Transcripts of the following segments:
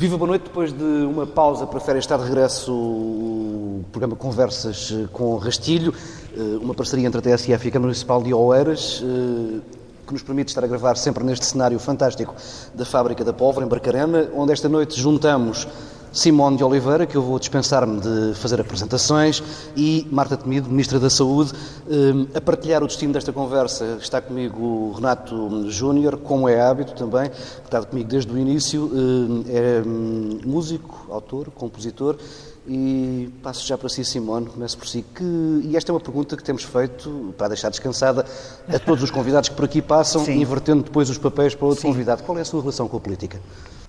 Viva, boa noite. Depois de uma pausa para férias, está de regresso o programa Conversas com Rastilho, eh, uma parceria entre a TSF e a Câmara Municipal de Oeiras, eh, que nos permite estar a gravar sempre neste cenário fantástico da Fábrica da Pólvora, em Barcarena, onde esta noite juntamos Simone de Oliveira, que eu vou dispensar-me de fazer apresentações, e Marta Temido, Ministra da Saúde. Eh, a partilhar o destino desta conversa está comigo o Renato Júnior, como é hábito também, que está comigo desde o início. Eh, é hum, músico, autor, compositor. E passo já para si, Simone, começo por si. Que, e esta é uma pergunta que temos feito para deixar descansada a todos os convidados que por aqui passam, Sim. invertendo depois os papéis para outro Sim. convidado. Qual é a sua relação com a política?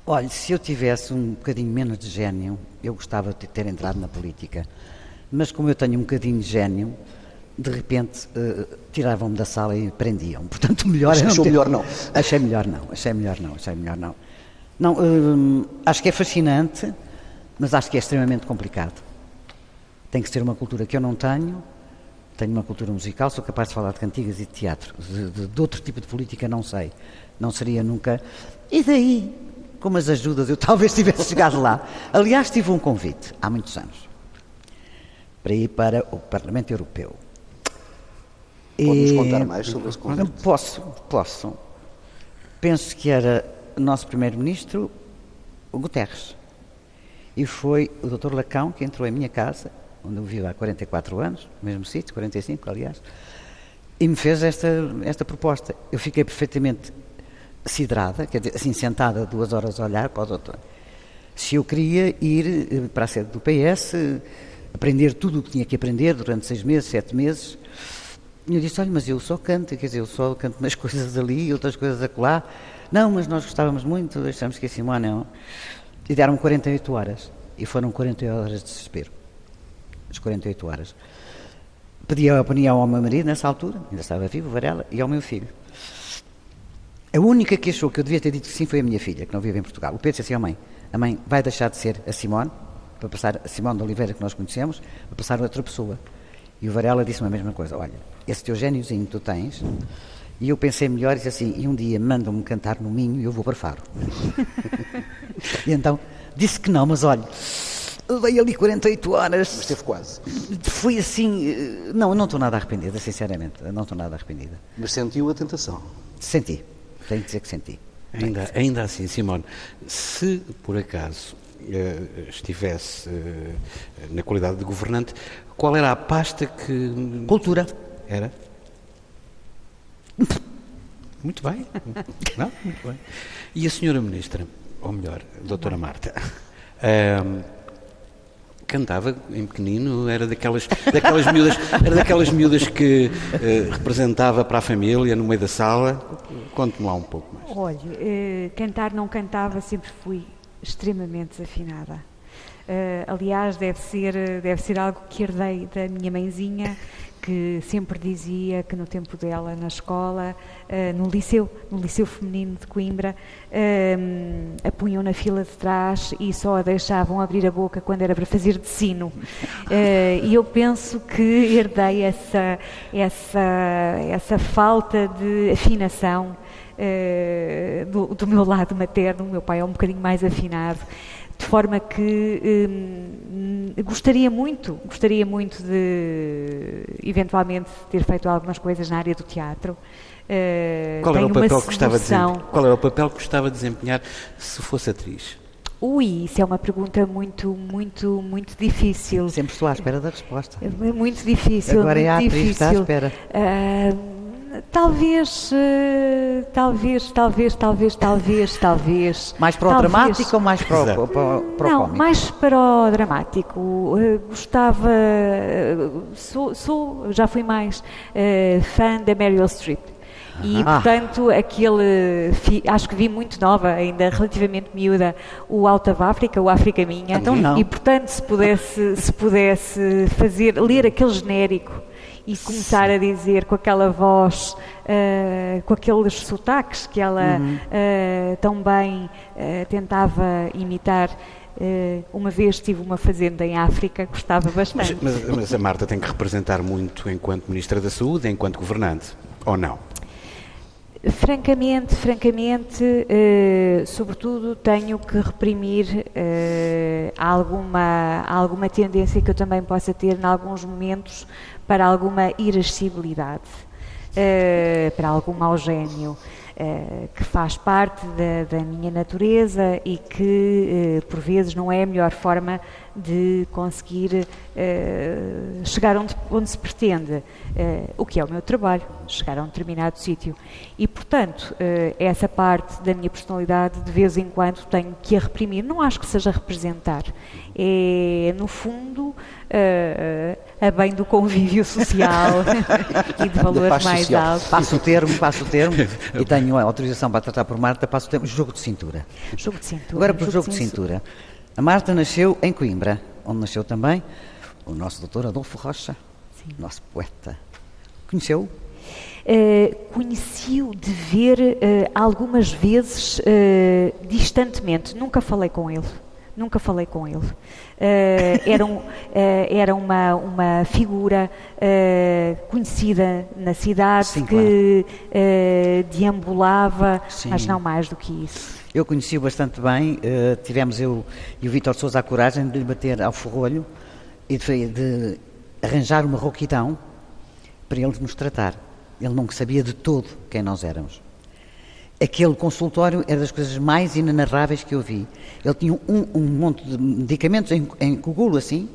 Olha, se eu tivesse um bocadinho menos de gênio, eu gostava de ter entrado na política. Mas como eu tenho um bocadinho de gênio, de repente uh, tiravam-me da sala e prendiam. Portanto, melhor Achou não ter... melhor não. Achei melhor não, achei melhor não, achei melhor não. Não, uh, acho que é fascinante, mas acho que é extremamente complicado. Tem que ser uma cultura que eu não tenho. Tenho uma cultura musical, sou capaz de falar de cantigas e de teatro. De, de, de outro tipo de política não sei. Não seria nunca. E daí? Com as ajudas, eu talvez tivesse chegado lá. Aliás, tive um convite, há muitos anos, para ir para o Parlamento Europeu. Pode-nos contar mais sobre esse convite? Posso, posso. Penso que era o nosso Primeiro-Ministro, o Guterres. E foi o Dr. Lacão que entrou em minha casa, onde eu vivo há 44 anos, no mesmo sítio, 45, aliás, e me fez esta, esta proposta. Eu fiquei perfeitamente sidrada, quer dizer, assim, sentada duas horas a olhar para o doutor. Se eu queria ir eh, para a sede do PS, aprender tudo o que tinha que aprender durante seis meses, sete meses, e eu disse, olha, mas eu só canto, quer dizer, eu só canto umas coisas ali outras coisas acolá. Não, mas nós gostávamos muito, deixamos que a Simone não. E deram 48 horas. E foram 48 horas de desespero. As 48 horas. Pedi a opinião ao meu marido nessa altura, ainda estava vivo, Varela, e ao meu filho. A única que achou que eu devia ter dito que sim foi a minha filha, que não vive em Portugal. O Pedro disse assim, oh mãe, a mãe vai deixar de ser a Simone, para passar a Simone de Oliveira, que nós conhecemos, para passar a outra pessoa. E o Varela disse-me a mesma coisa, olha, esse teu gêniozinho que tu tens, e eu pensei melhor e disse assim, e um dia mandam-me cantar no Minho e eu vou para Faro. e então, disse que não, mas olha, levei ali 48 horas. Mas teve quase. Fui assim, eh, não, não estou nada arrependida, sinceramente, não estou nada arrependida. Mas sentiu a tentação? Senti. Tenho que dizer que senti. Ainda, ainda assim, Simone, se por acaso uh, estivesse uh, na qualidade de governante, qual era a pasta que. Cultura. Era? Muito bem. Não? Muito bem. E a senhora Ministra, ou melhor, a doutora Marta, uh, cantava em pequenino, era daquelas, daquelas miúdas, era daquelas miúdas que uh, representava para a família no meio da sala. Conte-me lá um pouco mais. Olha, uh, cantar não cantava, sempre fui extremamente desafinada. Uh, aliás, deve ser, deve ser algo que herdei da minha mãezinha, que sempre dizia que no tempo dela na escola, uh, no liceu, no liceu feminino de Coimbra, uh, a punham na fila de trás e só a deixavam abrir a boca quando era para fazer de sino. Uh, e eu penso que herdei essa, essa, essa falta de afinação do, do meu lado materno. O meu pai é um bocadinho mais afinado de forma que hum, gostaria muito, gostaria muito de eventualmente ter feito algumas coisas na área do teatro. Uh, qual, era o papel que gostava de qual era o papel que gostava de desempenhar se fosse atriz? Ui, isso é uma pergunta muito, muito, muito difícil. Sempre estou à espera da resposta. É muito difícil. Agora muito é a atriz difícil. está à espera. Uh, Talvez, uh, talvez, talvez, talvez, talvez, talvez. Mais para o talvez. dramático ou mais para o, para, para Não, o cómico? mais para o dramático. Uh, gostava, uh, sou, sou, já fui mais fã da Meryl Streep. E, ah. portanto, aquele. Acho que vi muito nova, ainda relativamente miúda, o Alta of África, o África Minha. Então não. E, portanto, se pudesse, se pudesse fazer, ler aquele genérico e começar Sim. a dizer com aquela voz, uh, com aqueles sotaques que ela uhum. uh, tão bem uh, tentava imitar. uma vez tive uma fazenda em África, gostava bastante. Mas, mas, mas a Marta tem que representar muito enquanto Ministra da Saúde, enquanto governante, ou não? Francamente, francamente, eh, sobretudo tenho que reprimir eh, alguma, alguma tendência que eu também possa ter em alguns momentos para alguma irascibilidade, eh, para algum mau gênio. Que faz parte da, da, minha natureza e que, por vezes, não é a melhor forma de conseguir uh, chegar onde, onde, se pretende, uh, o que é o meu trabalho, chegar a um determinado sítio. E, portanto, uh, essa parte da minha personalidade, de vez em quando, tenho que a reprimir. Não acho que seja representar. É, no fundo, a bem do convívio social e de valores mais social. altos. Passo o termo, passo o termo, e tenho a autorização para tratar por Marta, passo o termo, jogo de cintura. Jogo de cintura. Agora, para o jogo de cintura. A Marta nasceu em Coimbra, onde nasceu também o nosso doutor Adolfo Rocha, Sim. nosso poeta. Conheceu? Uh, Conheci-o de ver uh, algumas vezes uh, distantemente, nunca falei com ele. Nunca falei com ele. era um, era uma, uma figura conhecida na cidade Sim, que claro. deambulava, Sim. mas não mais do que isso. Eu conheci-o bastante bem, uh, tivemos eu e o Vítor Sousa a coragem de lhe bater ao forrolho e de, de arranjar uma rouquidão para ele nos tratar. Ele não sabia de todo quem nós éramos. Aquele consultório era das coisas mais inenarráveis que eu vi. Ele tinha um, um monte de medicamentos em, em assim,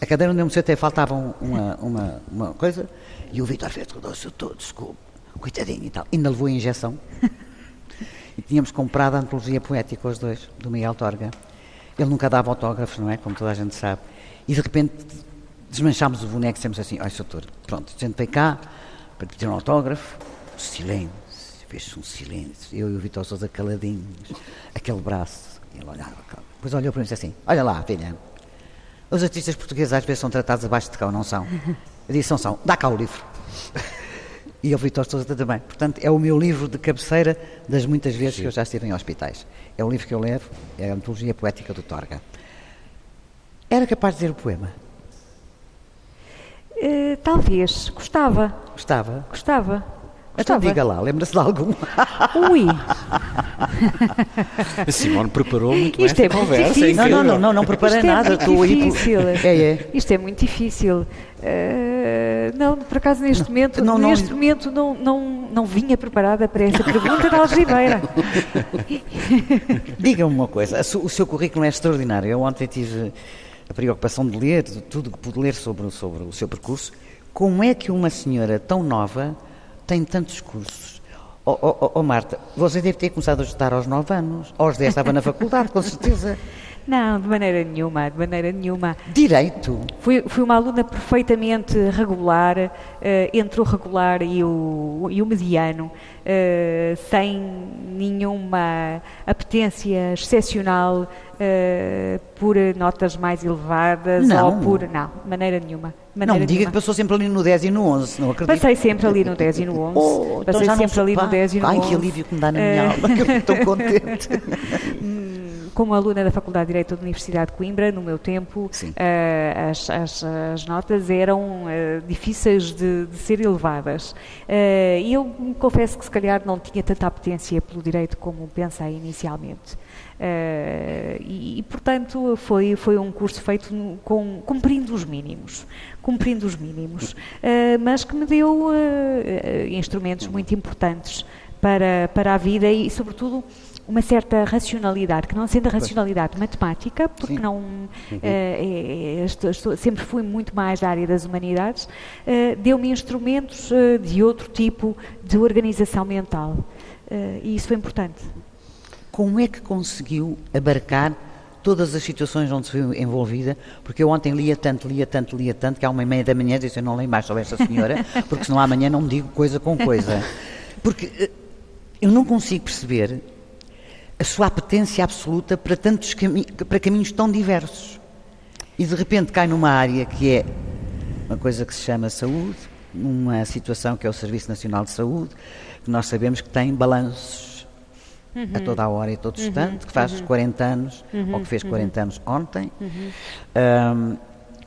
a cadeira onde eu me sentei faltava uma, uma, uma coisa, e o Vítor fez tudo, todo, desculpe, coitadinho e tal. Ainda levou a injeção. E tínhamos comprado a antologia poética, os dois, do Miguel Torga. Ele nunca dava autógrafos, não é? Como toda a gente sabe. E de repente desmanchámos o boneco e dissemos assim: Olha, doutor, pronto, a gente veio cá para pedir um autógrafo. Silêncio, fez-se um silêncio. Eu e o Vitor Sousa caladinhos, aquele braço. Ele olhava, depois olhou para mim e disse assim: Olha lá, filha, os artistas portugueses às vezes são tratados abaixo de cá, não são? Eu disse: Não são, dá cá o livro e ao Vitor Sousa também. Portanto, é o meu livro de cabeceira das muitas vezes Sim. que eu já estive em hospitais. É o livro que eu levo, é a Antologia Poética do Torga. Era capaz de dizer o poema? Uh, talvez. Gostava. Gostava? Gostava. Então diga lá, lembra-se de algum? Ui! A Simone preparou muito Isto é conversa. Difícil. Não, não, não, não, não preparei Isto nada. É muito difícil. É, é. Isto é muito difícil. Uh, não, por acaso neste não, momento, não, não, neste momento não, não, não vinha preparada para essa pergunta da algibeira. Diga-me uma coisa, o seu currículo é extraordinário. Eu ontem tive a preocupação de ler tudo que pude ler sobre, sobre o seu percurso. Como é que uma senhora tão nova tem tantos cursos. Oh, oh, oh, oh, Marta, você deve ter começado a estudar aos 9 anos. Aos 10 estava na faculdade, com certeza. Não, de maneira nenhuma, de maneira nenhuma. Direito? Fui, fui uma aluna perfeitamente regular, uh, entre o regular e o, e o mediano, uh, sem nenhuma apetência excepcional uh, por notas mais elevadas não. ou por. Não, de maneira nenhuma. Maneira não me diga nenhuma. que passou sempre ali no 10 e no 11, não acredito. Passei sempre ali no 10 e no 11. Oh, então Passei sempre ali no 10 e no Ai, 11. Ai, que alívio que me dá na minha alma, que eu estou contente. Como aluna da Faculdade de Direito da Universidade de Coimbra, no meu tempo, uh, as, as, as, notas eram uh, difíceis de, de, ser elevadas. Uh, e eu confesso que, se calhar, não tinha tanta apetência pelo direito como pensei inicialmente. E, e, portanto, foi, foi um curso feito no, com, cumprindo os mínimos. Cumprindo os mínimos. mas que me deu instrumentos muito importantes para, para a vida e, sobretudo, uma certa racionalidade, que não sendo a racionalidade matemática, porque Sim. não uhum. é, estou, estou, sempre fui muito mais da área das humanidades, uh, deu-me instrumentos uh, de outro tipo de organização mental. e isso foi importante. Como é que conseguiu abarcar todas as situações onde se viu envolvida, porque eu ontem lia tanto, lia tanto, lia tanto, que há uma e meia da manhã disse, eu não leio mais sobre esta senhora, porque senão amanhã não me digo coisa com coisa. Porque eu não consigo perceber a sua apetência absoluta para tantos cami para caminhos tão diversos. E de repente cai numa área que é uma coisa que se chama saúde, numa situação que é o Serviço Nacional de Saúde, que nós sabemos que tem balanços uhum. a toda a hora e a todo uhum. instante, que faz uhum. 40 anos, uhum. ou que fez 40 uhum. anos ontem. Um,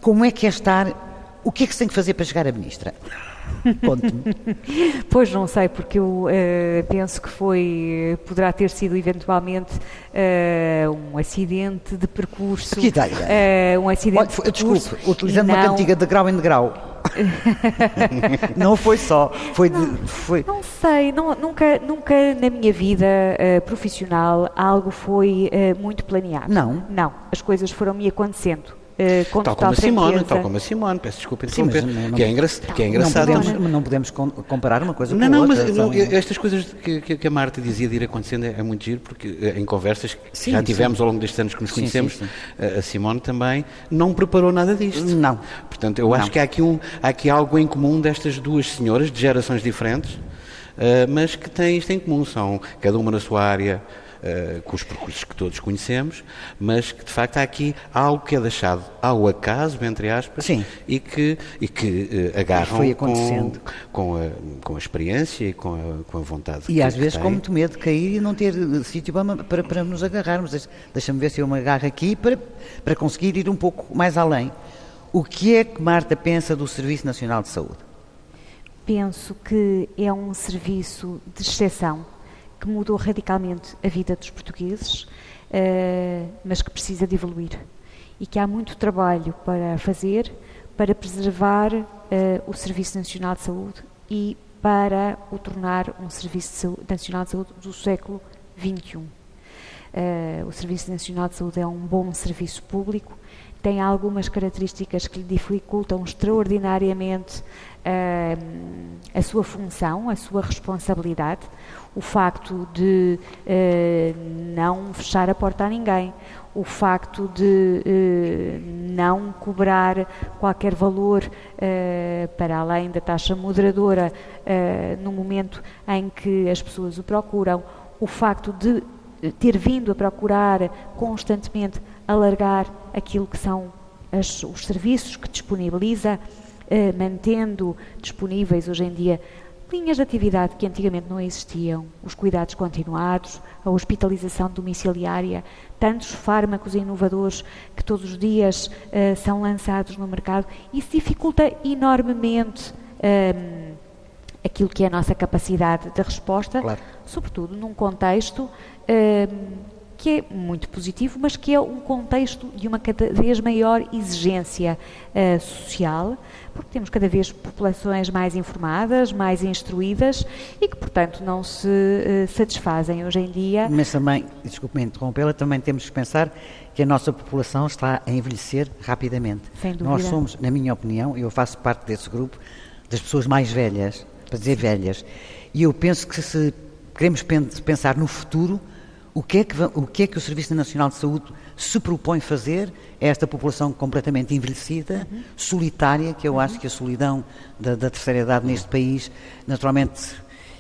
como é que é estar. O que é que se tem que fazer para chegar a ministra? Conte-me. Pois não sei, porque eu uh, penso que foi, poderá ter sido eventualmente uh, um acidente de percurso. Que ideia? Uh, um acidente Olha, de percurso. Desculpe, utilizando não... uma cantiga de grau em degrau. não foi só, foi, não, de, foi... não sei, não, nunca, nunca na minha vida uh, profissional algo foi uh, muito planeado. Não? Não, as coisas foram me acontecendo. Uh, com tal como a Simone, tal como a Simone, peço desculpa interromper, Sim, que, é engra que é engraçado. Não podemos, não podemos comparar uma coisa não, com não, outra. Mas, não, estas coisas que, que, a Marta dizia de ir acontecendo é, é muito giro, porque eh, em conversas que sim, já tivemos sim. ao longo destes anos que nos conhecemos, sim, a Simone também não preparou nada disto. Não. Portanto, eu acho que há aqui, um, há aqui algo em comum destas duas senhoras, de gerações diferentes, uh, mas que têm isto em comum, são cada uma na sua área, uh, com os percursos que todos conhecemos, mas que de facto há aqui algo que é deixado ao acaso, entre aspas, Sim. e que, e que uh, agarram com, com, a, com a experiência e com a, com a vontade. E às vezes com muito medo de cair e não ter eh, sítio para, para, para nos agarrarmos. Deixa-me ver se eu me agarro aqui para, para conseguir ir um pouco mais além. O que é que Marta pensa do Serviço Nacional de Saúde? Penso que é um serviço de exceção que mudou radicalmente a vida dos portugueses, uh, mas que precisa de evoluir. E que há muito trabalho para fazer para preservar uh, o Serviço Nacional de Saúde e para o tornar um Serviço Nacional de Saúde do século XXI. Eh, o Serviço Nacional de Saúde é um bom serviço público, tem algumas características que lhe dificultam extraordinariamente uh, a sua função, a sua responsabilidade o facto de uh, não fechar a porta a ninguém, o facto de uh, não cobrar qualquer valor uh, para além da taxa moderadora no momento em que as pessoas o procuram, o facto de ter vindo a procurar constantemente alargar aquilo que são as, os serviços que disponibiliza, mantendo disponíveis hoje em dia linhas de atividade que antigamente não existiam, os cuidados continuados, a hospitalização domiciliária, tantos fármacos inovadores que todos os dias uh, são lançados no mercado, isso dificulta enormemente um, aquilo que é a nossa capacidade de resposta, claro. sobretudo num contexto um, que é muito positivo, mas que é um contexto de uma cada vez maior exigência uh, social, porque temos cada vez populações mais informadas, mais instruídas e que, portanto, não se uh, satisfazem hoje em dia. Mas também, desculpe-me interrompê-la, também temos que pensar que a nossa população está a envelhecer rapidamente. Sem dúvida. Nós somos, na minha opinião, eu faço parte desse grupo, das pessoas mais velhas, para dizer velhas, e eu penso que se queremos pensar no futuro, o que, é que, o que é que o Serviço Nacional de Saúde se propõe fazer a esta população completamente envelhecida, uhum. solitária, que eu uhum. acho que a solidão da, da terceira idade neste país, naturalmente,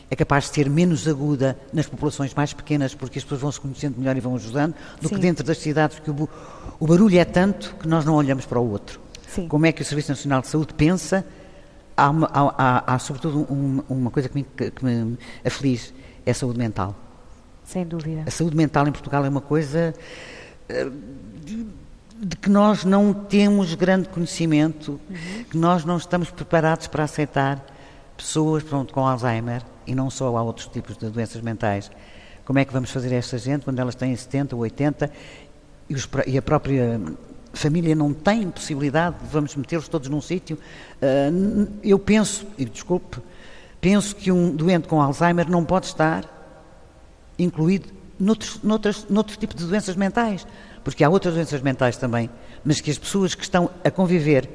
é capaz de ser menos aguda nas populações mais pequenas, porque as pessoas vão se conhecendo melhor e vão ajudando, do Sim. que dentro das cidades, porque o, o, barulho é tanto que nós não olhamos para o outro. Sim. Como é que o Serviço Nacional de Saúde pensa? Há, uma, há, há, há sobretudo, um, uma coisa que me, que me aflige, é a saúde mental. Sem dúvida. A saúde mental em Portugal é uma coisa eh, de que nós não temos grande conhecimento, uhum. que nós não estamos preparados para aceitar pessoas pronto, com Alzheimer e não só há outros tipos de doenças mentais. Como é que vamos fazer esta gente quando elas têm 70 ou 80 e, os, e a própria família não tem possibilidade, vamos metê-los todos num sítio? Uh, eu penso, e desculpe, penso que um doente com Alzheimer não pode estar incluído noutros, noutros, noutros tipos de doenças mentais, porque há outras doenças mentais também, mas que as pessoas que estão a conviver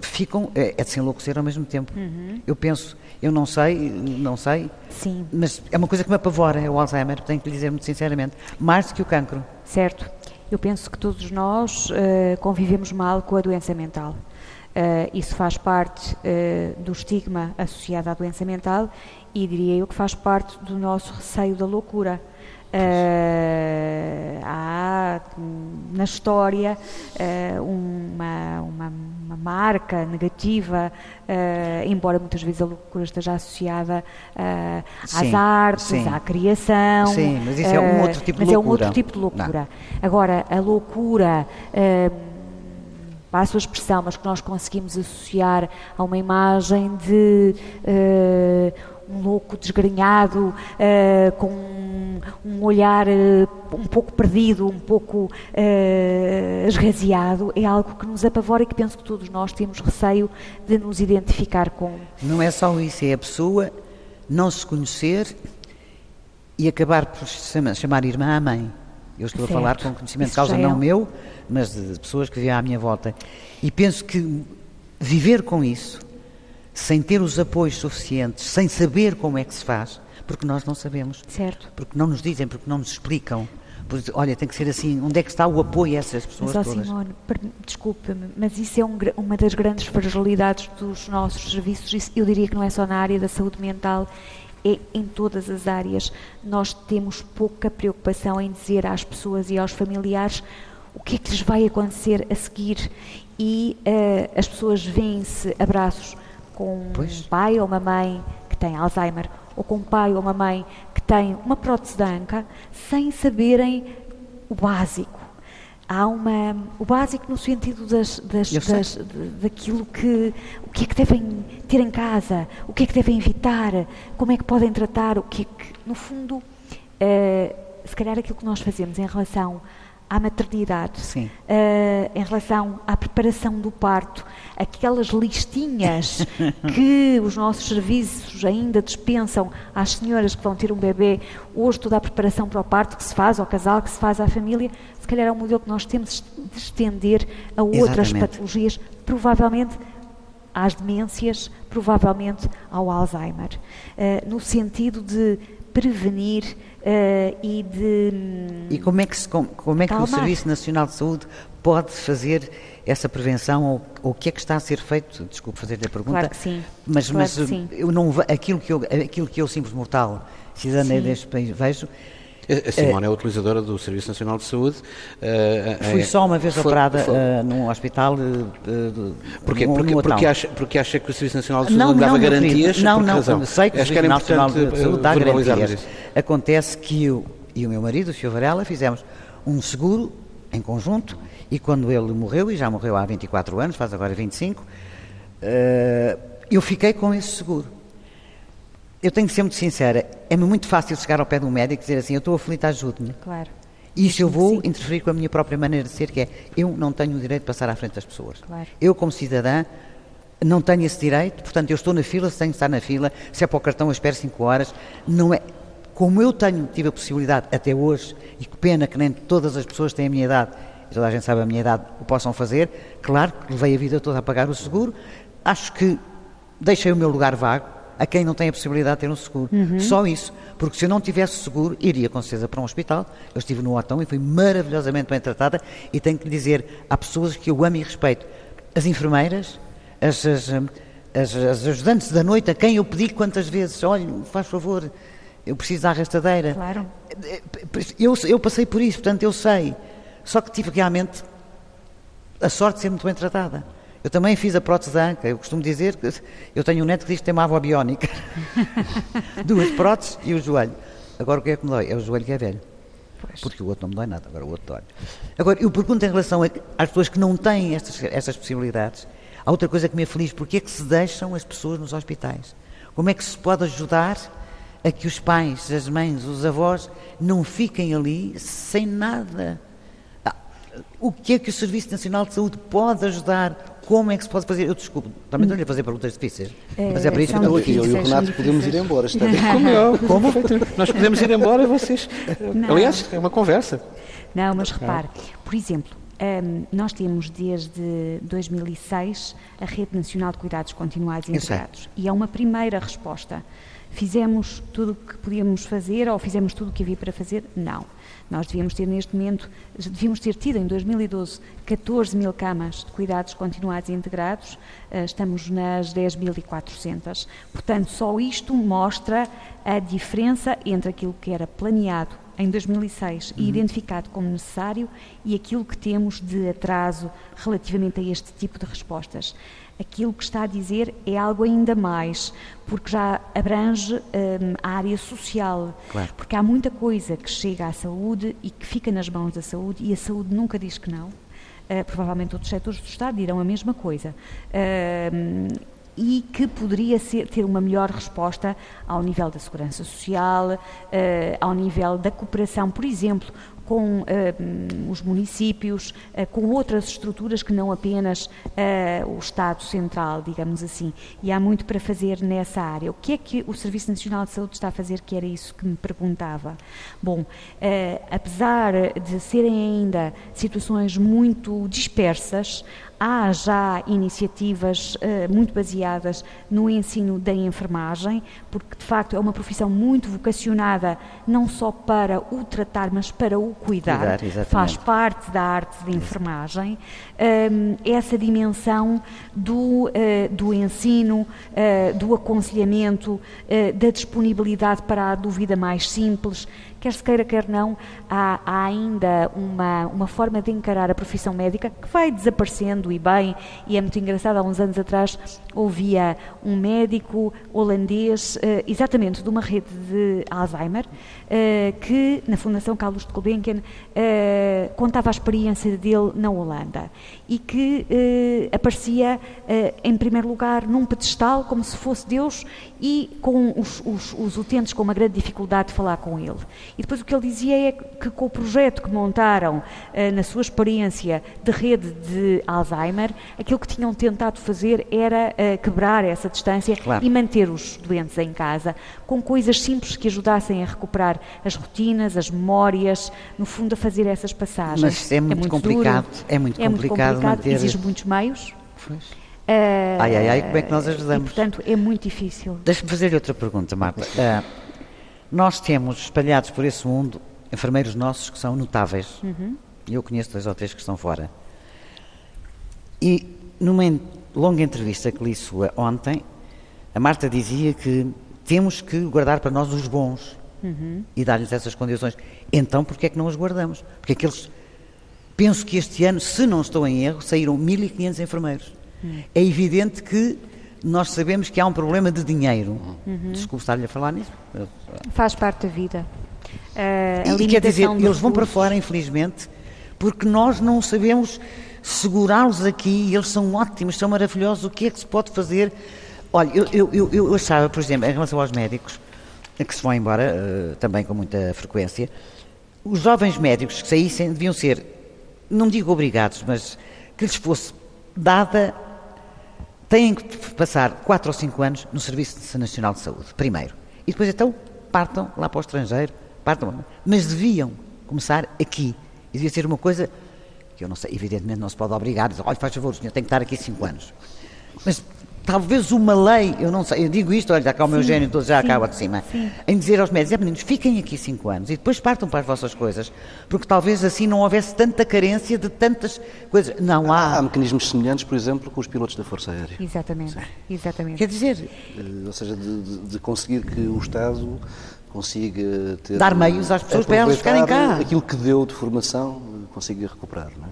ficam é, é de se enlouquecer ao mesmo tempo. Uhum. Eu penso, eu não sei, não sei, Sim. mas é uma coisa que me apavora, é o Alzheimer, tenho que lhe dizer muito sinceramente, mais do que o cancro. Certo. Eu penso que todos nós uh, convivemos mal com a doença mental. Uh, isso faz parte uh, do estigma associado à doença mental e diria eu que faz parte do nosso receio da loucura. Uh, há na história uh, uma, uma, uma, marca negativa, uh, embora muitas vezes a loucura esteja associada às artes, sim. à criação. Sim, mas isso é um outro tipo de loucura. Mas é um outro tipo de loucura. Não. Agora, a loucura passo a expressão, mas que nós conseguimos associar a uma imagem de uh, louco desgrenhado, uh, com um, um olhar uh, um pouco perdido, um pouco esgazeado, é algo que nos apavora e que penso que todos nós temos receio de nos identificar com. Não é só isso, é a pessoa não se conhecer e acabar por chamar irmã à mãe. Eu estou certo. a falar com conhecimento de causa não é... meu, mas de, de pessoas que vivem à minha volta. E penso que viver com isso, sem ter os apoios suficientes, sem saber como é que se faz, porque nós não sabemos. Certo. Porque não nos dizem, porque não nos explicam. Porque, olha, tem que ser assim. Onde é que está o apoio a essas pessoas mas, todas? Simone, desculpe-me, mas isso é um, uma das grandes fragilidades dos nossos serviços. Eu diria que não é só na área da saúde mental, é em todas as áreas. Nós temos pouca preocupação em dizer às pessoas e aos familiares o que é que lhes vai acontecer a seguir e uh, as pessoas veem-se abraços com pois. um pai ou uma mãe que tem Alzheimer ou com um pai ou uma mãe que tem uma prótese de anca sem saberem o básico. Há uma, o básico no sentido das, das, das daquilo que, o que é que devem ter em casa, o que é que devem evitar, como é que podem tratar, o que é que, no fundo, uh, se calhar aquilo que nós fazemos em relação à maternidade, uh, em relação à preparação do parto, aquelas listinhas que os nossos serviços ainda dispensam às senhoras que vão ter um bebê, hoje toda a preparação para o parto que se faz ao casal, que se faz à família, se calhar é um modelo que nós temos de estender a outras Exatamente. patologias, provavelmente às demências, provavelmente ao Alzheimer, uh, no sentido de prevenir uh, e de. E como é que, se, como, como é que o Serviço Nacional de Saúde pode fazer essa prevenção ou o que é que está a ser feito? Desculpe fazer-lhe a pergunta. Claro que sim. Mas, claro mas sim. eu não aquilo que eu aquilo que eu simples mortal cidadã deste país vejo a Simone é, é utilizadora do Serviço Nacional de Saúde. Uh, Fui só uma vez foi, operada foi, uh, num hospital. Uh, Porquê? Num, porque, porque, acha, porque acha que o Serviço Nacional de Saúde não, dava não, garantias? Não, não, razão? sei que o Serviço Nacional de Saúde dá garantias. Isso. Acontece que eu e o meu marido, o Sr. Varela, fizemos um seguro em conjunto e quando ele morreu, e já morreu há 24 anos, faz agora 25, eu fiquei com esse seguro eu tenho que ser muito sincera, é-me muito fácil chegar ao pé de um médico e dizer assim, eu estou aflita, ajude-me. Claro. E isso eu vou Sim. interferir com a minha própria maneira de ser, que é, eu não tenho o direito de passar à frente das pessoas. Claro. Eu, como cidadã, não tenho esse direito, portanto, eu estou na fila, se tenho que estar na fila, se é para o cartão eu espero 5 horas, não é... Como eu tenho, tive a possibilidade até hoje, e que pena que nem todas as pessoas têm a minha idade, e toda a gente sabe a minha idade, o possam fazer, claro que levei a vida toda a pagar o seguro, acho que deixei o meu lugar vago, a quem não tem a possibilidade de ter um seguro. Uhum. Só isso. Porque se eu não tivesse seguro, iria com certeza para um hospital. Eu estive no Otão e fui maravilhosamente bem tratada e tenho que lhe dizer, há pessoas que eu amo e respeito. As enfermeiras, as, as, as, as ajudantes da noite, a quem eu pedi quantas vezes, olha, faz favor, eu preciso da arrastadeira. Claro. Eu, eu passei por isso, portanto eu sei. Só que tive realmente a sorte de ser muito bem tratada. Eu também fiz a prótese da anca. Eu costumo dizer que eu tenho um neto que diz que tem uma avó biónica. Duas próteses e o joelho. Agora o que é que me dói? É o joelho que é velho. Pois. Porque o outro não me dói nada, agora o outro dói. Agora, eu pergunto em relação às pessoas que não têm estas, estas possibilidades. Há outra coisa que me aflige, porque é que se deixam as pessoas nos hospitais? Como é que se pode ajudar a que os pais, as mães, os avós não fiquem ali sem nada? Ah, o que é que o Serviço Nacional de Saúde pode ajudar como é que se pode fazer? Eu desculpo, também estou-lhe a fazer perguntas difíceis. É, mas é para isso que eu estou aqui. Eu e o Renato podemos ir embora. Está Como eu? Como? Nós podemos ir embora e vocês. Não. Aliás, é uma conversa. Não, mas repare, por exemplo, um, nós temos desde 2006 a Rede Nacional de Cuidados Continuados e Integrados. E é uma primeira resposta. Fizemos tudo o que podíamos fazer ou fizemos tudo o que havia para fazer? Não. Nós devíamos ter neste momento, devíamos ter tido em 2012 14 mil camas de cuidados continuados e integrados, eh, estamos nas 10.400. Portanto, só isto mostra a diferença entre aquilo que era planeado em 2006 e uhum. identificado como necessário e aquilo que temos de atraso relativamente a este tipo de respostas aquilo que está a dizer é algo ainda mais, porque já abrange um, a área social. Claro. Porque há muita coisa que chega à saúde e que fica nas mãos da saúde e a saúde nunca diz que não. uh, provavelmente outros setores do Estado dirão a mesma coisa. Uh, e que poderia ser, ter uma melhor resposta ao nível da segurança social, uh, ao nível da cooperação, por exemplo, com uh, os municípios, uh, com outras estruturas que não apenas uh, o Estado Central, digamos assim. E há muito para fazer nessa área. O que é que o Serviço Nacional de Saúde está a fazer, que era isso que me perguntava? Bom, apesar de serem ainda situações muito dispersas, há já iniciativas uh, muito baseadas no ensino da enfermagem, porque de facto é uma profissão muito vocacionada não só para o tratar, mas para o cuidar. cuidar Faz parte da arte de enfermagem. Um, essa dimensão do, uh, do ensino, uh, do aconselhamento, da disponibilidade para a dúvida mais simples. Quer se queira, quer não, há, há, ainda uma, uma forma de encarar a profissão médica que vai desaparecendo e bem, e é muito engraçado, há uns anos atrás ouvia um médico holandês, exatamente de uma rede de Alzheimer, que na Fundação Carlos de Gulbenkian uh, contava a experiência dele na Holanda e que aparecia em primeiro lugar num pedestal como se fosse Deus e com os, os, os utentes com uma grande dificuldade de falar com ele. E depois o que ele dizia é que com o projeto que montaram na sua experiência de rede de Alzheimer, aquilo que tinham tentado fazer era quebrar essa distância claro. e manter os doentes em casa com coisas simples que ajudassem a recuperar as rotinas, as memórias, no fundo a fazer essas passagens. Mas é muito, é muito complicado, duro, é muito é complicado, muito complicado manter... exige muitos meios. Pois. Uh, ai, ai, ai, como é que nós ajudamos? E, portanto, é muito difícil. Deixa-me fazer-lhe outra pergunta, Marta. Uh, nós temos espalhados por esse mundo enfermeiros nossos que são notáveis. Uhum. Eu conheço dois ou três que estão fora. E numa longa entrevista que li sua ontem, a Marta dizia que temos que guardar para nós os bons uhum. e dar-lhes essas condições. Então, porquê é que não os guardamos? Porque aqueles. Penso que este ano, se não estou em erro, saíram 1.500 enfermeiros. Uhum. É evidente que nós sabemos que há um problema de dinheiro. Uhum. Desculpe estar-lhe a falar nisso. Faz parte da vida. Uh, e quer dizer, eles vão para fora, infelizmente, porque nós não sabemos segurá-los aqui, eles são ótimos, são maravilhosos, o que é que se pode fazer? Olha, eu, eu, eu, eu achava, por exemplo, em relação aos médicos, que se vão embora uh, também com muita frequência, os jovens médicos que saíssem deviam ser, não digo obrigados, mas que lhes fosse dada, têm que passar 4 ou 5 anos no Serviço Nacional de Saúde, primeiro. E depois então partam lá para o estrangeiro, partam, mas deviam começar aqui. E devia ser uma coisa que eu não sei, evidentemente não se pode obrigar, dizer, olha, faz favor, o senhor tem que estar aqui cinco anos. Mas talvez uma lei, eu não sei, eu digo isto, olha, já cá o meu gênio todo já acaba de cima, sim. em dizer aos médicos, é meninos, fiquem aqui cinco anos e depois partam para as vossas coisas, porque talvez assim não houvesse tanta carência de tantas coisas. Não há. Há mecanismos semelhantes, por exemplo, com os pilotos da Força Aérea. Exatamente, sim. exatamente. Quer dizer. Eh, ou seja, de, de, de conseguir que o Estado consiga ter, dar meios às pessoas para elas ficarem cá. Aquilo que deu de formação, consiga recuperar. Não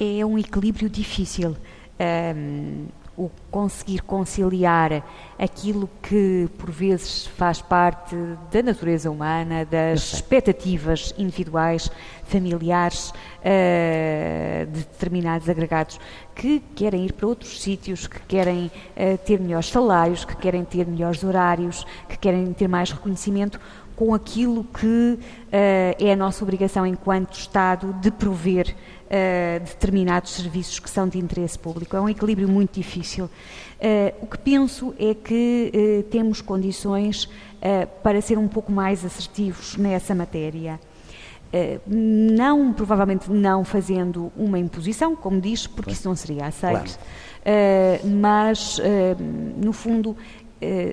é? é um equilíbrio difícil. Um, o conseguir conciliar aquilo que por vezes faz parte da natureza humana, das expectativas individuais, familiares uh, de determinados agregados que querem ir para outros sítios, que querem uh, ter melhores salários, que querem ter melhores horários, que querem ter mais reconhecimento com aquilo que uh, é a nossa obrigação enquanto Estado de prover uh, determinados serviços que são de interesse público. É um equilíbrio muito difícil. Uh, o que penso é que temos condições para ser um pouco mais assertivos nessa matéria. não, provavelmente não fazendo uma imposição, como diz, porque isso não seria aceito, claro. mas, no fundo,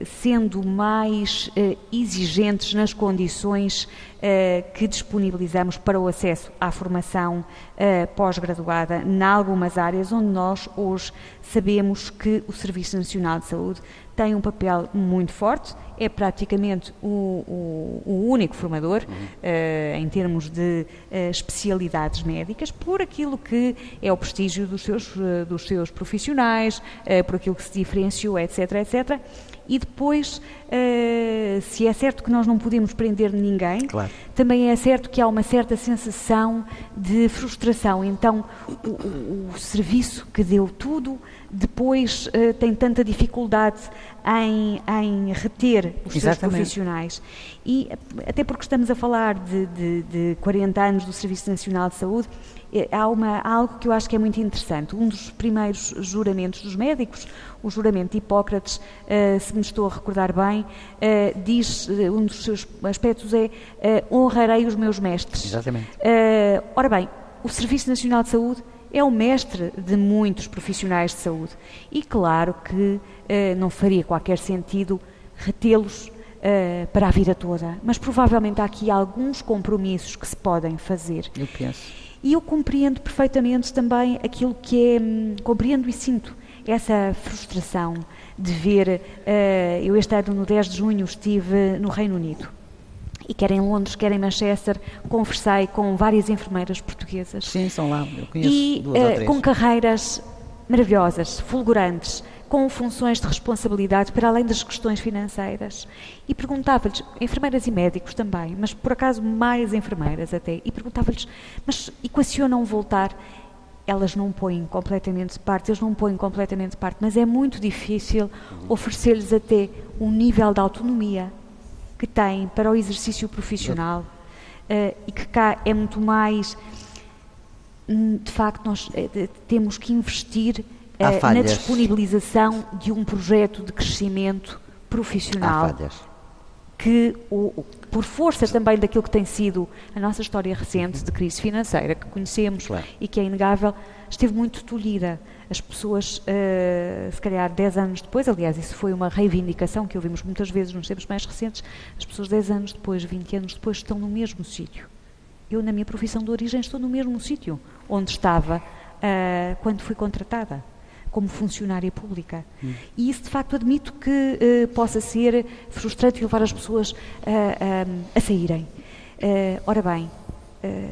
sendo mais eh, exigentes nas condições eh, que disponibilizamos para o acesso à formação pós-graduada em algumas áreas onde nós hoje sabemos que o Serviço Nacional de Saúde tem um papel muito forte, é praticamente o, o, o único formador uhum. uh, em termos de uh, especialidades médicas, por aquilo que é o prestígio dos seus, uh, dos seus profissionais, por aquilo que se diferenciou, etc, etc E depois, se é certo que nós não podemos prender ninguém, claro. Também é certo que há uma certa sensação de frustração. Então, o, o, o serviço que deu tudo, depois uh, tem tanta dificuldade em, em reter os seus profissionais. E até porque estamos a falar de, de, de 40 anos do Serviço Nacional de Saúde, há, uma, há algo que eu acho que é muito interessante. Um dos primeiros juramentos dos médicos, o juramento de Hipócrates, uh, se me estou a recordar bem, uh, diz, uh, um dos seus aspectos é honrarei os meus mestres. Exatamente. ora bem, o Serviço Nacional de Saúde é o mestre de muitos profissionais de saúde. E claro que não faria qualquer sentido retê-los para a vida toda, mas provavelmente há aqui alguns compromissos que se podem fazer. Eu penso. E eu compreendo perfeitamente também aquilo que é, hum, compreendo e sinto essa frustração de ver, uh, eu este ano no 10 de junho estive no Reino Unido e quer em Londres, quer em Manchester, conversei com várias enfermeiras portuguesas. Sim, são lá, eu conheço e, duas uh, ou três. com carreiras maravilhosas, fulgurantes, com funções de responsabilidade para além das questões financeiras. E perguntava-lhes, enfermeiras e médicos também, mas por acaso mais enfermeiras até, e perguntava-lhes, mas equacionam voltar? Elas não põem completamente de parte, eles não põem completamente de parte, mas é muito difícil oferecer-lhes até um nível de autonomia que têm para o exercício profissional uh, e que cá é muito mais. Hum, de facto, nós uh, temos que investir na disponibilização de um projeto de crescimento profissional que, o, por força também daquilo que tem sido a nossa história recente de crise financeira que conhecemos claro. e que é inegável, esteve muito tolhida. As pessoas, uh, se calhar 10 anos depois, aliás, isso foi uma reivindicação que ouvimos muitas vezes nos tempos mais recentes, as pessoas 10 anos depois, 20 anos depois, estão no mesmo sítio. Eu, na minha profissão de origem, estou no mesmo sítio onde estava uh, quando fui contratada como funcionária pública. Hum. E isso, de facto, admito que uh, possa ser frustrante e levar as pessoas uh, a saírem. Uh, ora bem,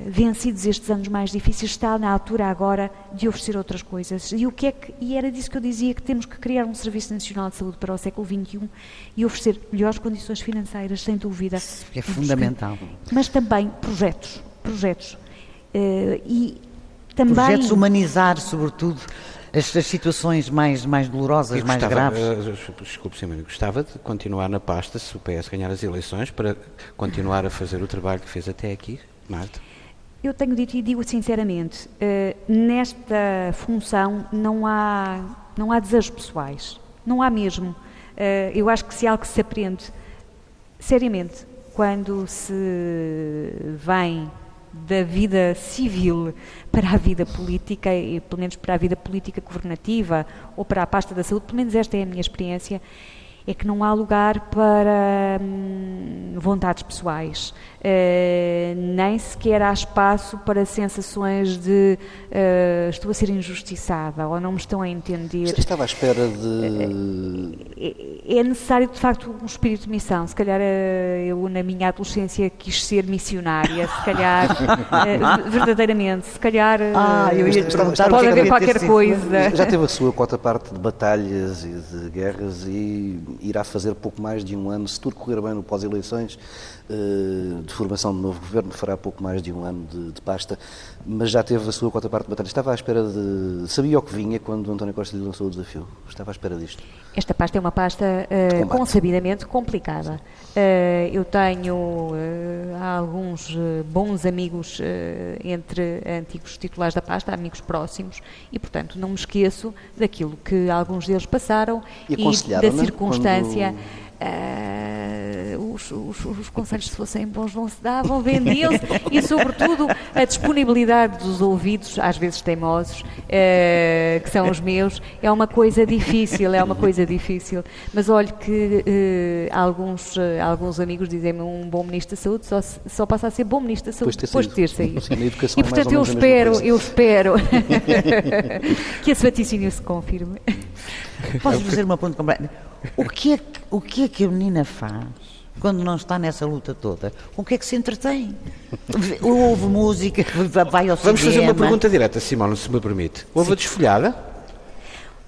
vencidos estes anos mais difíceis, está na altura agora de oferecer outras coisas. E o que é que, e era disso que eu dizia que temos que criar um Serviço Nacional de Saúde para o século XXI e oferecer melhores condições financeiras, sem dúvida. É fundamental. Mas também projetos, projetos. e também projetos humanizar, sobretudo as, as situações mais, mais dolorosas, eu mais gostava, graves? Uh, desculpe, Simone, gostava de continuar na pasta se o PS ganhar as eleições para continuar a fazer o trabalho que fez até aqui, Marta? Eu tenho dito e digo sinceramente, uh, nesta função não há, não há desejos pessoais, não há mesmo. Uh, eu acho que se algo se aprende seriamente quando se vem da vida civil para a vida política, e pelo menos para a vida política governativa ou para a pasta da saúde, pelo menos esta é a minha experiência, é que não há lugar para hum, vontades pessoais, uh, nem sequer há espaço para sensações de uh, estou a ser injustiçada ou não me estão a entender. Estava à espera de. É, é necessário, de facto, um espírito de missão. Se calhar uh, eu, na minha adolescência, quis ser missionária, se calhar, verdadeiramente, se calhar. Ah, eu ia pode haver qualquer coisa. Já teve a sua cota parte de batalhas e de guerras e irá fazer pouco mais de um ano, se tudo correr bem no pós-eleições, eh, de formação de novo governo, fará pouco mais de um ano de, de, pasta, mas já teve a sua quarta parte de batalha. Estava à espera de. Sabia o que vinha quando António Costa lhe lançou o desafio? Estava à espera disto. Esta pasta é uma pasta uh, consabidamente complicada. Uh, eu tenho uh, alguns bons amigos entre antigos titulares da pasta, amigos próximos, e, portanto, não me esqueço daquilo que alguns deles passaram e, e da circunstância. Quando Uh, os, os, os, conselhos, se fossem bons, não se davam, vendiam-se e, sobretudo, a disponibilidade dos ouvidos, às vezes teimosos, uh, que são os meus, é uma coisa difícil, é uma coisa difícil. Mas olho que uh, alguns, alguns amigos dizem-me um bom Ministro da Saúde só, só passa a ser bom Ministro da Saúde depois de ter saído. Sim, e, é portanto, eu espero, eu espero que esse vaticínio se confirme. Posso fazer uma pergunta completa? O que, é que, o que é que a menina faz quando não está nessa luta toda? Com o que é que se entretém? Ouve música, vai ao Vamos cinema. fazer uma pergunta direta, Simone, se me permite. Ouve a desfolhada?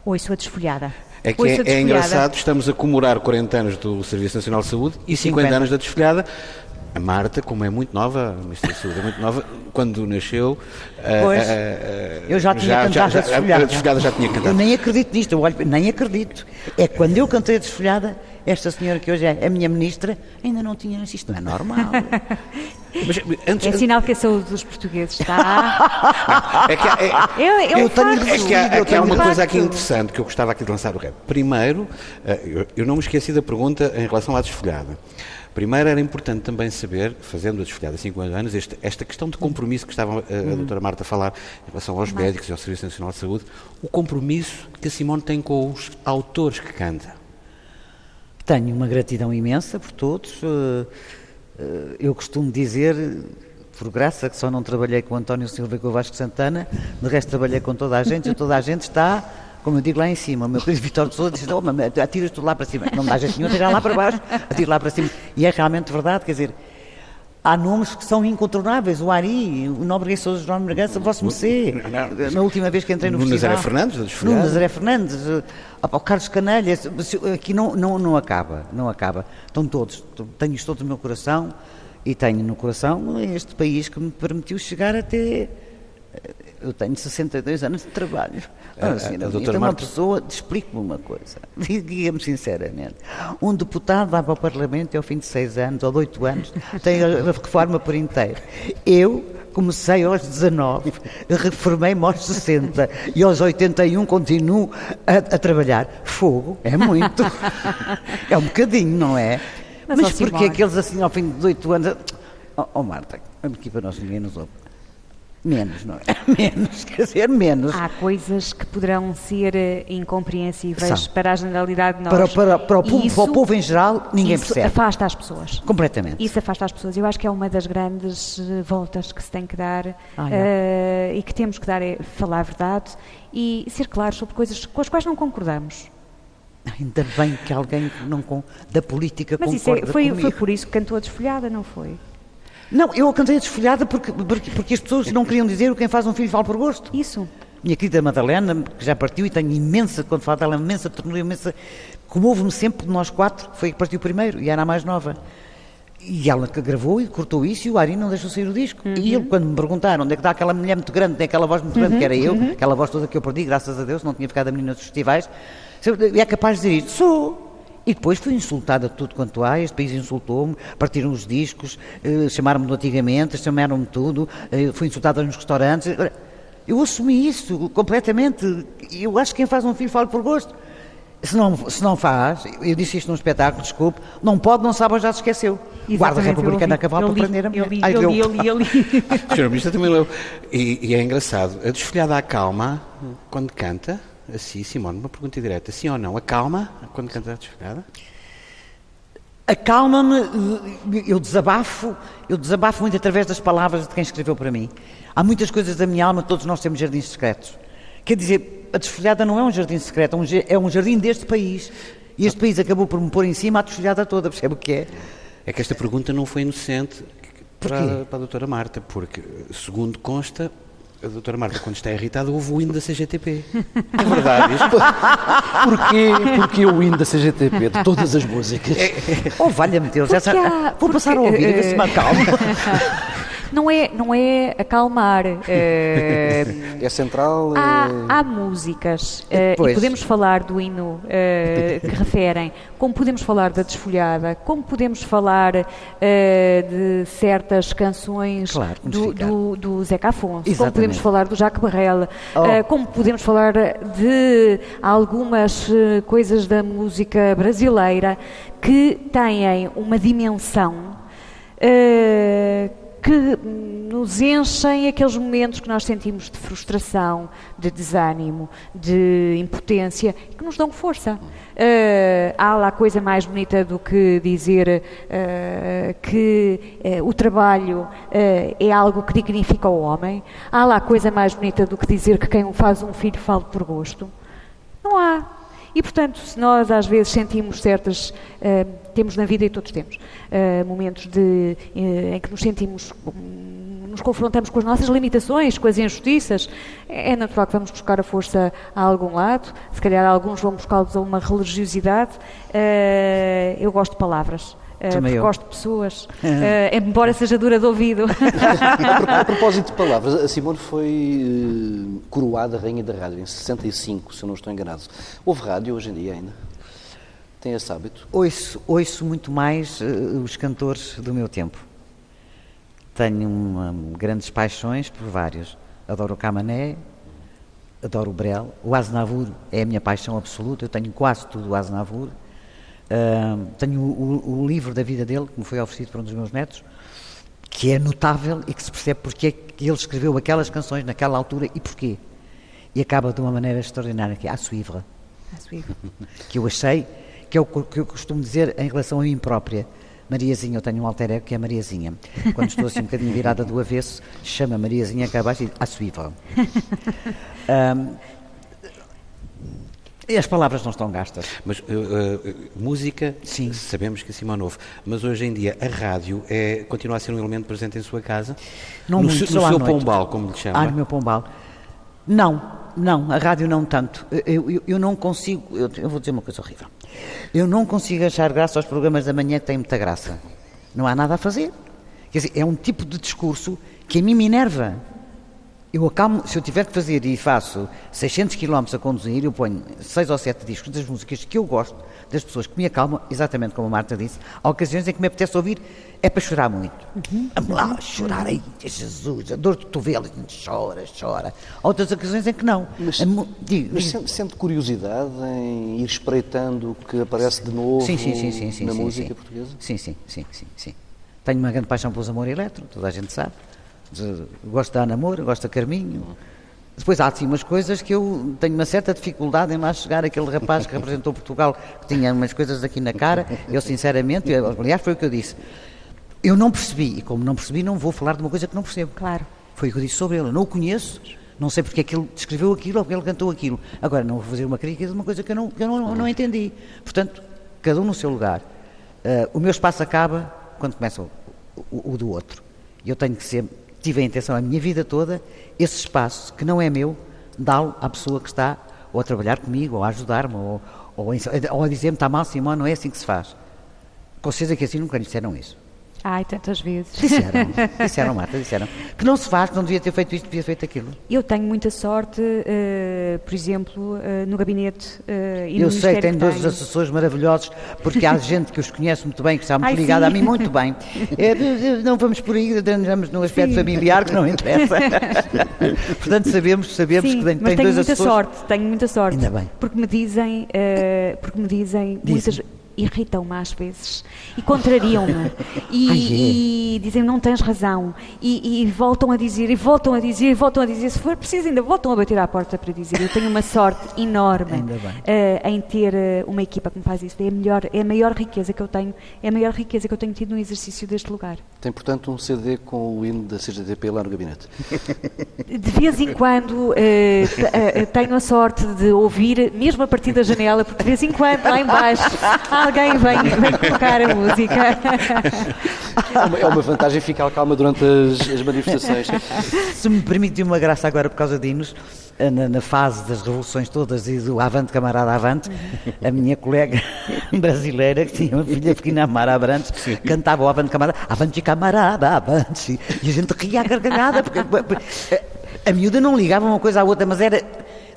Ouço a desfolhada. É que é, é engraçado, estamos a comemorar 40 anos do Serviço Nacional de Saúde e 50, 50. anos da desfolhada. A Marta, como é muito nova, a Ministra da Saúde é muito nova, quando nasceu. ah, Pois. ah, ah, Eu já tinha cantado já, a já, desfolhada. a desfolhada já tinha Eu cantado. nem acredito nisto, eu olho, nem acredito. É que quando eu cantei a desfolhada, esta senhora que hoje é a minha ministra ainda não tinha nascido. Isto não é normal. Mas, antes, É sinal que a saúde dos portugueses está. é que, há- é, é um Eu tenho facto. É que há, é que há uma um coisa facto. aqui interessante que eu gostava aqui de lançar o rap. Primeiro, eh, eu- eu não me esqueci da pergunta em relação à desfolhada. Primeiro era importante também saber, fazendo a desfolhada há 50 anos, este- esta questão de compromisso que estava eh, a doutora Marta a falar em relação aos médicos e ao Serviço Nacional de Saúde, o compromisso que a Simone tem com os autores que canta. Tenho uma gratidão imensa por todos. eh, eh, Eu costumo dizer, por graça, que só não trabalhei com António Silva e com o Vasco Santana, de resto trabalhei com toda a gente e toda a gente está, como eu digo, lá em cima. O meu querido Vitor de Souza diz, oh, atiras tudo lá para cima. Não me dá jeito nenhum, atirar lá para baixo, atiro lá para cima. E é realmente verdade, quer dizer, há nomes que são incontornáveis. O Ari, o Nobre Sousa João Bragança, o vosso. Não, Na última vez que entrei no No festival. Fernandes, Desfolhada. Nazaré Fernandes, eh, opa, o Carlos Canelha, se- se- aqui não, não, não acaba, não acaba. Estão todos, tenho-os todos no meu coração e tenho no coração este país que me permitiu chegar até. Eu tenho 62 anos de trabalho. A- a- Ah, senhora a Bonita, doutora uma pessoa, explique-me uma coisa, diga-me sinceramente, um deputado vai para o Parlamento e ao fim de seis anos ou de oito anos tem a reforma por inteiro. Eu comecei aos 19, reformei-me aos 60 e aos 81 continuo a, a trabalhar. Fogo, é muito. É um bocadinho, não é? Mas, Mas, porque aqueles assim ao fim de oito anos. Oh, oh Marta, vamos aqui para nós ninguém nos ouve. Menos, não é? Menos, quer dizer, menos. Há coisas que poderão ser eh, incompreensíveis São. para a generalidade de nós. Para, para, para, o povo, isso- para o povo em geral, ninguém isso percebe. afasta as pessoas. Completamente. Isso afasta as pessoas. Eu acho que é uma das grandes eh, voltas que se tem que dar Ah, eh, e que temos que dar é falar a verdade e ser claros sobre coisas com as quais não concordamos. Ainda bem que alguém não da política Mas isso é- concorda foi, comigo. foi por isso que cantou a desfolhada, não foi? Não, eu cantei a desfolhada porque, porque, porque as pessoas não queriam dizer o quem faz um filho fala por gosto. Isso. Minha querida Madalena, que já partiu e tenho imensa, quando falo dela, imensa ternura, imensa. Comovo-me sempre de nós quatro, foi que partiu primeiro e era a mais nova. E ela que gravou e cortou isso e o Ari não deixou sair o disco. E ele, quando me perguntaram onde é que está aquela mulher muito grande, tem aquela voz muito grande, que era eu, aquela voz toda que eu perdi, graças a Deus, não tinha ficado a menina dos festivais, é capaz de dizer isto, sou. E depois fui insultada de tudo quanto há, este país insultou-me, partiram os discos, eh, chamaram-me do antigamente, chamaram-me tudo, eh, fui insultada nos restaurantes. Eu assumi isso completamente. Eu acho que quem faz um filho fala por gosto. Se não, se não faz, eu disse isto num espetáculo, desculpe, não pode, não sabe já se esqueceu. Guarda Exatamente, Republicana eu a cavalo li- para prender a eu mulher. li, Ai, eu li, eu li, eu li. O Sr. Ministro também leu. E, e é engraçado, a desfolhada acalma quando canta, assim, Simone, uma pergunta direta, sim ou não, acalma quando canta a desfolhada? Acalma-me, eu desabafo, eu desabafo muito através das palavras de quem escreveu para mim. Há muitas coisas da minha alma, todos nós temos jardins secretos. Quer dizer, a desfolhada não é um jardim secreto, é um é um jardim deste país. E este país acabou por me pôr em cima a desfolhada toda, percebe o que é? É que esta pergunta não foi inocente para, para a doutora Marta, porque, segundo consta, a doutora Marta, quando está irritada, ouve o hino da CGTP. É verdade isto? Porquê, porquê o hino da CGTP, de todas as músicas? Oh, valha-me Deus, Porque essa, há- vou passar a porque, ouvir e ver se me eh, acalma. Não é, não é acalmar. eh, É central? Há, é- há músicas, eh, e Pois. podemos falar do hino eh, que referem, como podemos falar da desfolhada, como podemos falar eh, de certas canções Claro, do, do, do Zeca Afonso, como Exatamente. podemos falar do Jacques Barrel, Oh. eh, como podemos falar de algumas eh, coisas da música brasileira que têm uma dimensão eh, que nos enchem aqueles momentos que nós sentimos de frustração, de desânimo, de impotência, que nos dão força. Eh, há lá coisa mais bonita do que dizer eh, que eh, o trabalho é algo que dignifica o homem. Há lá coisa mais bonita do que dizer que quem faz um filho fala por gosto. Não há. E, portanto, se nós às vezes sentimos certas. eh, temos na vida e todos temos eh, momentos de, eh, em que nos sentimos nos confrontamos com as nossas limitações, com as injustiças, é, é natural que vamos buscar a força a algum lado, se calhar alguns vão buscá-los a uma religiosidade. Uh, eu gosto de palavras. Uh, porque eu. gosto de pessoas, uh, embora seja dura de ouvido. a, a, propósito de palavras, a Simone foi uh, coroada Rainha da Rádio em 65, se eu não estou enganado. Houve rádio hoje em dia ainda? Tem esse hábito? Ouço, ouço muito mais os cantores do meu tempo. Tenho uma, grandes paixões por vários. Adoro o Camané, adoro o Brel. O Aznavour é a minha paixão absoluta. Eu tenho quase tudo o Aznavour. Uh, tenho o, o, livro da vida dele, que me foi oferecido por um dos meus netos, que é notável e que se percebe porque é que ele escreveu aquelas canções naquela altura e porquê. E acaba de uma maneira extraordinária, que é a suivre. Que eu achei, que é o que eu costumo dizer em relação a mim própria. Mariazinha, eu tenho um alter ego que é Mariazinha. Quando estou assim um bocadinho virada do avesso, chama Mariazinha cá abaixo e diz, a suivre. Um, e as palavras não estão gastas. Mas uh, uh, música, Sim. sabemos que assim é novo, mas hoje em dia a rádio é, continua a ser um elemento presente em sua casa? Não no, muito, no seu pombal, como lhe chama? Ah, no meu pombal. Não, não, a rádio não tanto. Eu, eu, eu não consigo, eu, eu, vou dizer uma coisa horrível. Eu não consigo achar graça aos programas da manhã que têm muita graça. Não há nada a fazer. Quer dizer, é um tipo de discurso que a mim me enerva. Eu acalmo, se eu tiver que fazer e faço 600 km a conduzir, eu ponho 6 ou 7 discos das músicas que eu gosto, das pessoas que me acalmam, exatamente como a Marta disse, há ocasiões em que me apetece ouvir, é para chorar muito. Uhum. Vamos lá, chorar aí, Jesus, a dor de cotovelo, chora, chora. Há outras ocasiões em que não. Mas, é, digo, mas digo. sente curiosidade em ir espreitando o que aparece de novo sim, sim, sim, na música portuguesa? Sim, sim, sim, sim, sim. Tenho uma grande paixão pelos amor eletro, toda a gente sabe gosto da Ana Moura, gosto da Carminho. Depois há assim umas coisas que eu tenho uma certa dificuldade em lá chegar, aquele rapaz que representou Portugal, que tinha umas coisas aqui na cara, eu sinceramente, eu, aliás foi o que eu disse, eu não percebi, e como não percebi não vou falar de uma coisa que não percebo. Claro. Foi o que eu disse sobre ele, eu não o conheço, não sei porque é que ele descreveu aquilo ou porque ele cantou aquilo. Agora, não vou fazer uma crítica de uma coisa que eu não, que eu não, não entendi. Portanto, cada um no seu lugar. Uh, o meu espaço acaba quando começa o, o, o do outro. E eu tenho que ser tive a intenção a minha vida toda, esse espaço que não é meu, dá-lo à pessoa que está ou a trabalhar comigo, ou a ajudar-me, ou, ou, ou a dizer-me está mal, Simão, não é assim que se faz. Com certeza que assim nunca lhe disseram isso. Ai, tantas vezes. Disseram, disseram, Marta, disseram. Que não se faz, que não devia ter feito isto, devia ter feito aquilo. Eu tenho muita sorte, uh, por exemplo, uh, no gabinete uh, e Eu no sei, tenho dois assessores maravilhosos, porque há gente que os conhece muito bem, que está muito Ai, ligada sim. a mim muito bem. É, não vamos por aí, andamos no aspecto sim. familiar, que não interessa. Portanto, sabemos, sabemos sim, que tem, mas tem tenho muita sorte, tenho muita sorte. Ainda bem. Porque me dizem, porque me dizem muitas irritam-me às vezes. E contrariam-me. E, Ai, é. e, dizem não tens razão. E, e, voltam a dizer e voltam a dizer e voltam a dizer se for preciso ainda voltam a bater à porta para dizer. Eu tenho uma sorte enorme uh, em ter uh, uma equipa que me faz isso. É a melhor é a maior riqueza que eu tenho é a maior riqueza que eu tenho tido no exercício deste lugar. Tem portanto um CD com o hino da CGTP lá no gabinete. De vez em quando uh, tenho a sorte de ouvir mesmo a partir da janela porque de vez em quando lá embaixo alguém vem, vem tocar a música. É uma vantagem ficar calma durante as, as manifestações. Se me permite uma graça agora por causa de hinos, eh, na, na, fase das revoluções todas e do Avante Camarada Avante, a minha colega brasileira, que tinha uma filha pequena, Mara Abrantes, Sim. cantava o Avante Camarada, Avante Camarada Avante, e a gente ria a gargalhada, porque a miúda não ligava uma coisa à outra, mas era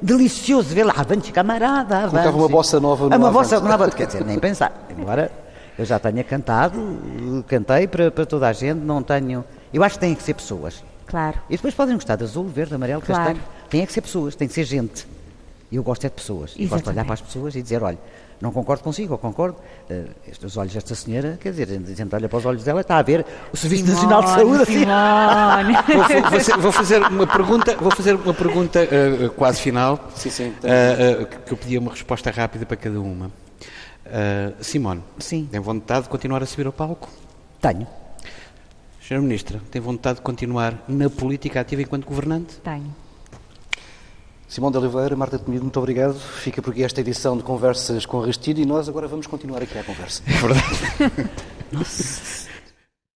delicioso ver lá, avante camarada, avante. Colocava uma bossa nova no é Uma bossa nova, quer dizer, nem pensar. Embora eu já tenha cantado, cantei para, para toda a gente, não tenho... Eu acho que têm que ser pessoas. Claro. E depois podem gostar de azul, verde, amarelo, claro. castanho. Tem que ser pessoas, tem que ser gente. Eu gosto é de pessoas. Eu gosto de olhar para as pessoas e dizer, olha, não concordo consigo, ou concordo. Uh, estes olhos desta senhora, quer dizer, a gente olha para os olhos dela, está a ver o Serviço Simone, Nacional de Saúde. Assim. vou, vou, fazer, vou, fazer, uma pergunta, vou fazer uma pergunta uh, quase final, sim, sim, uh, que eu pedia uma resposta rápida para cada uma. Simone, sim. tem vontade de continuar a subir ao palco? Tenho. Senhora Ministra, tem vontade de continuar na política ativa enquanto governante? Tenho. Simão de Oliveira, Marta Temido, muito obrigado. Fica por aqui esta edição de Conversas com Rastilho e nós agora vamos continuar aqui a conversa. É verdade. Nossa.